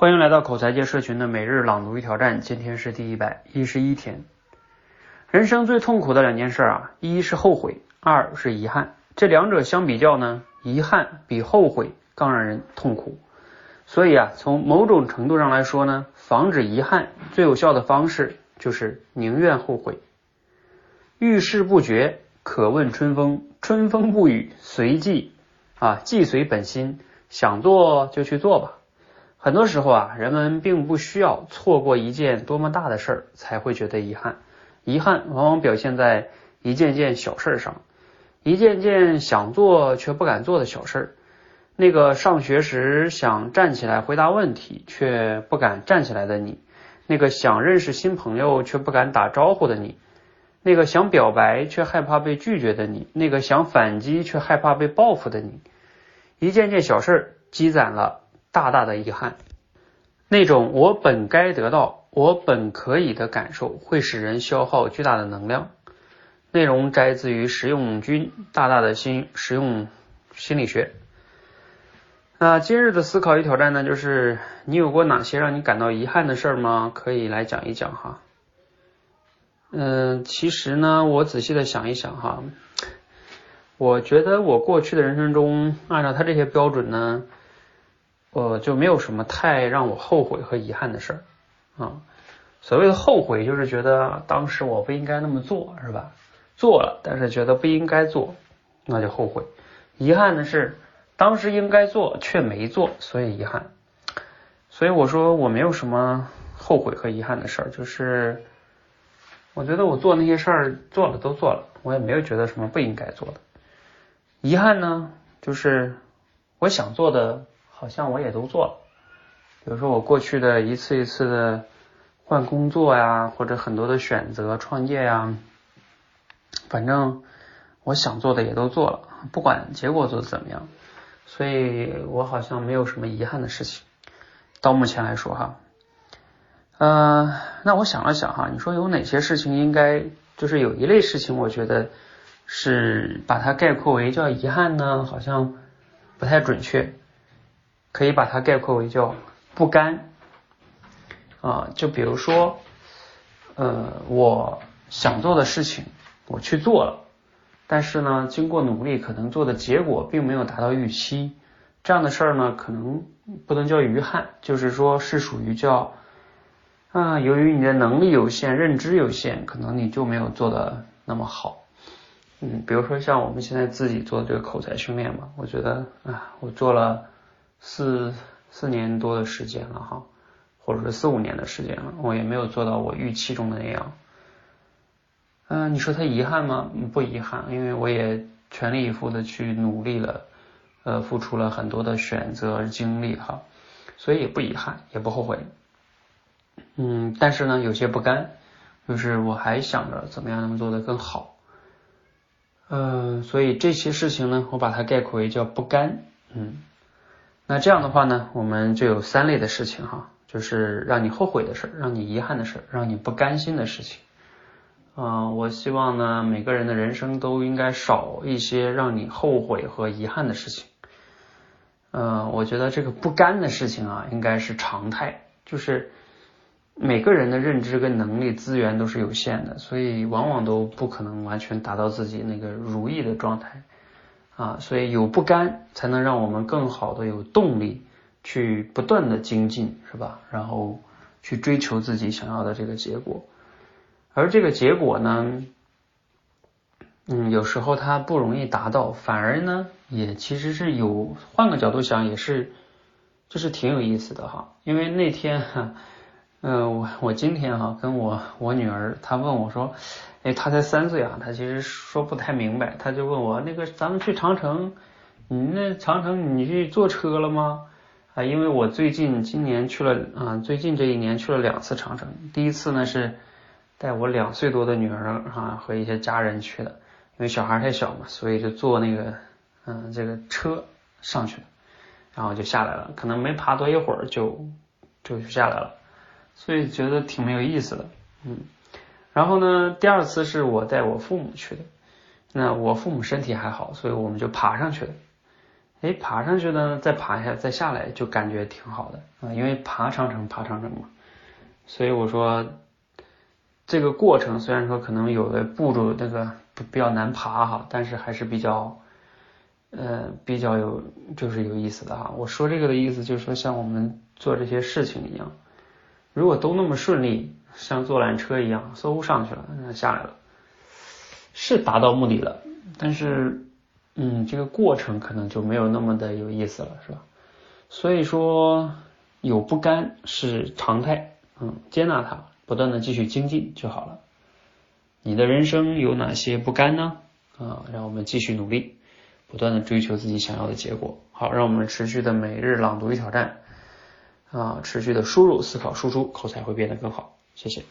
欢迎来到口才界社群的每日朗读与挑战，今天是第一百一十一天。人生最痛苦的两件事啊，一是后悔，二是遗憾。这两者相比较呢，遗憾比后悔更让人痛苦。所以啊，从某种程度上来说呢，防止遗憾最有效的方式就是宁愿后悔。遇事不决，可问春风；春风不语，随即啊，即随本心，想做就去做吧。很多时候啊，人们并不需要错过一件多么大的事儿才会觉得遗憾，遗憾往往表现在一件件小事上，一件件想做却不敢做的小事儿。那个上学时想站起来回答问题却不敢站起来的你，那个想认识新朋友却不敢打招呼的你，那个想表白却害怕被拒绝的你，那个想反击却害怕被报复的你，一件件小事积攒了。大大的遗憾，那种我本该得到、我本可以的感受，会使人消耗巨大的能量。内容摘自于实用君大大的心实用心理学。那今日的思考与挑战呢，就是你有过哪些让你感到遗憾的事儿吗？可以来讲一讲哈。嗯，其实呢，我仔细的想一想哈，我觉得我过去的人生中，按照他这些标准呢。我就没有什么太让我后悔和遗憾的事儿啊。所谓的后悔，就是觉得当时我不应该那么做，是吧？做了，但是觉得不应该做，那就后悔。遗憾的是，当时应该做却没做，所以遗憾。所以我说我没有什么后悔和遗憾的事儿，就是我觉得我做那些事儿做了都做了，我也没有觉得什么不应该做的。遗憾呢，就是我想做的。好像我也都做了，比如说我过去的一次一次的换工作呀，或者很多的选择创业呀，反正我想做的也都做了，不管结果做的怎么样，所以我好像没有什么遗憾的事情。到目前来说哈，呃，那我想了想哈，你说有哪些事情应该就是有一类事情，我觉得是把它概括为叫遗憾呢？好像不太准确。可以把它概括为叫不甘啊，就比如说，呃，我想做的事情我去做了，但是呢，经过努力，可能做的结果并没有达到预期，这样的事儿呢，可能不能叫遗憾，就是说是属于叫啊，由于你的能力有限、认知有限，可能你就没有做的那么好。嗯，比如说像我们现在自己做这个口才训练嘛，我觉得啊，我做了。四四年多的时间了哈，或者是四五年的时间了，我也没有做到我预期中的那样。嗯，你说他遗憾吗？不遗憾，因为我也全力以赴的去努力了，呃，付出了很多的选择经历哈，所以也不遗憾，也不后悔。嗯，但是呢，有些不甘，就是我还想着怎么样能做得更好。嗯，所以这些事情呢，我把它概括为叫不甘。嗯。那这样的话呢，我们就有三类的事情哈，就是让你后悔的事儿，让你遗憾的事儿，让你不甘心的事情。啊，我希望呢，每个人的人生都应该少一些让你后悔和遗憾的事情。嗯，我觉得这个不甘的事情啊，应该是常态，就是每个人的认知跟能力资源都是有限的，所以往往都不可能完全达到自己那个如意的状态。啊，所以有不甘，才能让我们更好的有动力去不断的精进，是吧？然后去追求自己想要的这个结果。而这个结果呢，嗯，有时候它不容易达到，反而呢，也其实是有换个角度想，也是就是挺有意思的哈。因为那天哈，嗯，我我今天哈跟我我女儿她问我说。哎，她才三岁啊，她其实说不太明白，她就问我那个咱们去长城，你那长城你去坐车了吗？啊，因为我最近今年去了啊，最近这一年去了两次长城，第一次呢是带我两岁多的女儿啊和一些家人去的，因为小孩太小嘛，所以就坐那个嗯这个车上去了，然后就下来了，可能没爬多一会儿就就下来了，所以觉得挺没有意思的，嗯。然后呢，第二次是我带我父母去的，那我父母身体还好，所以我们就爬上去了。哎，爬上去呢，再爬一下，再下来，就感觉挺好的啊，因为爬长城，爬长城嘛。所以我说，这个过程虽然说可能有的步骤那个比较难爬哈，但是还是比较，呃，比较有就是有意思的哈。我说这个的意思就是说，像我们做这些事情一样，如果都那么顺利，像坐缆车一样，嗖上去了，那下来了，是达到目的了，但是。嗯，这个过程可能就没有那么的有意思了，是吧？所以说有不甘是常态，嗯，接纳它，不断的继续精进就好了。你的人生有哪些不甘呢？啊，让我们继续努力，不断的追求自己想要的结果。好，让我们持续的每日朗读与挑战，啊，持续的输入、思考、输出，口才会变得更好。谢谢。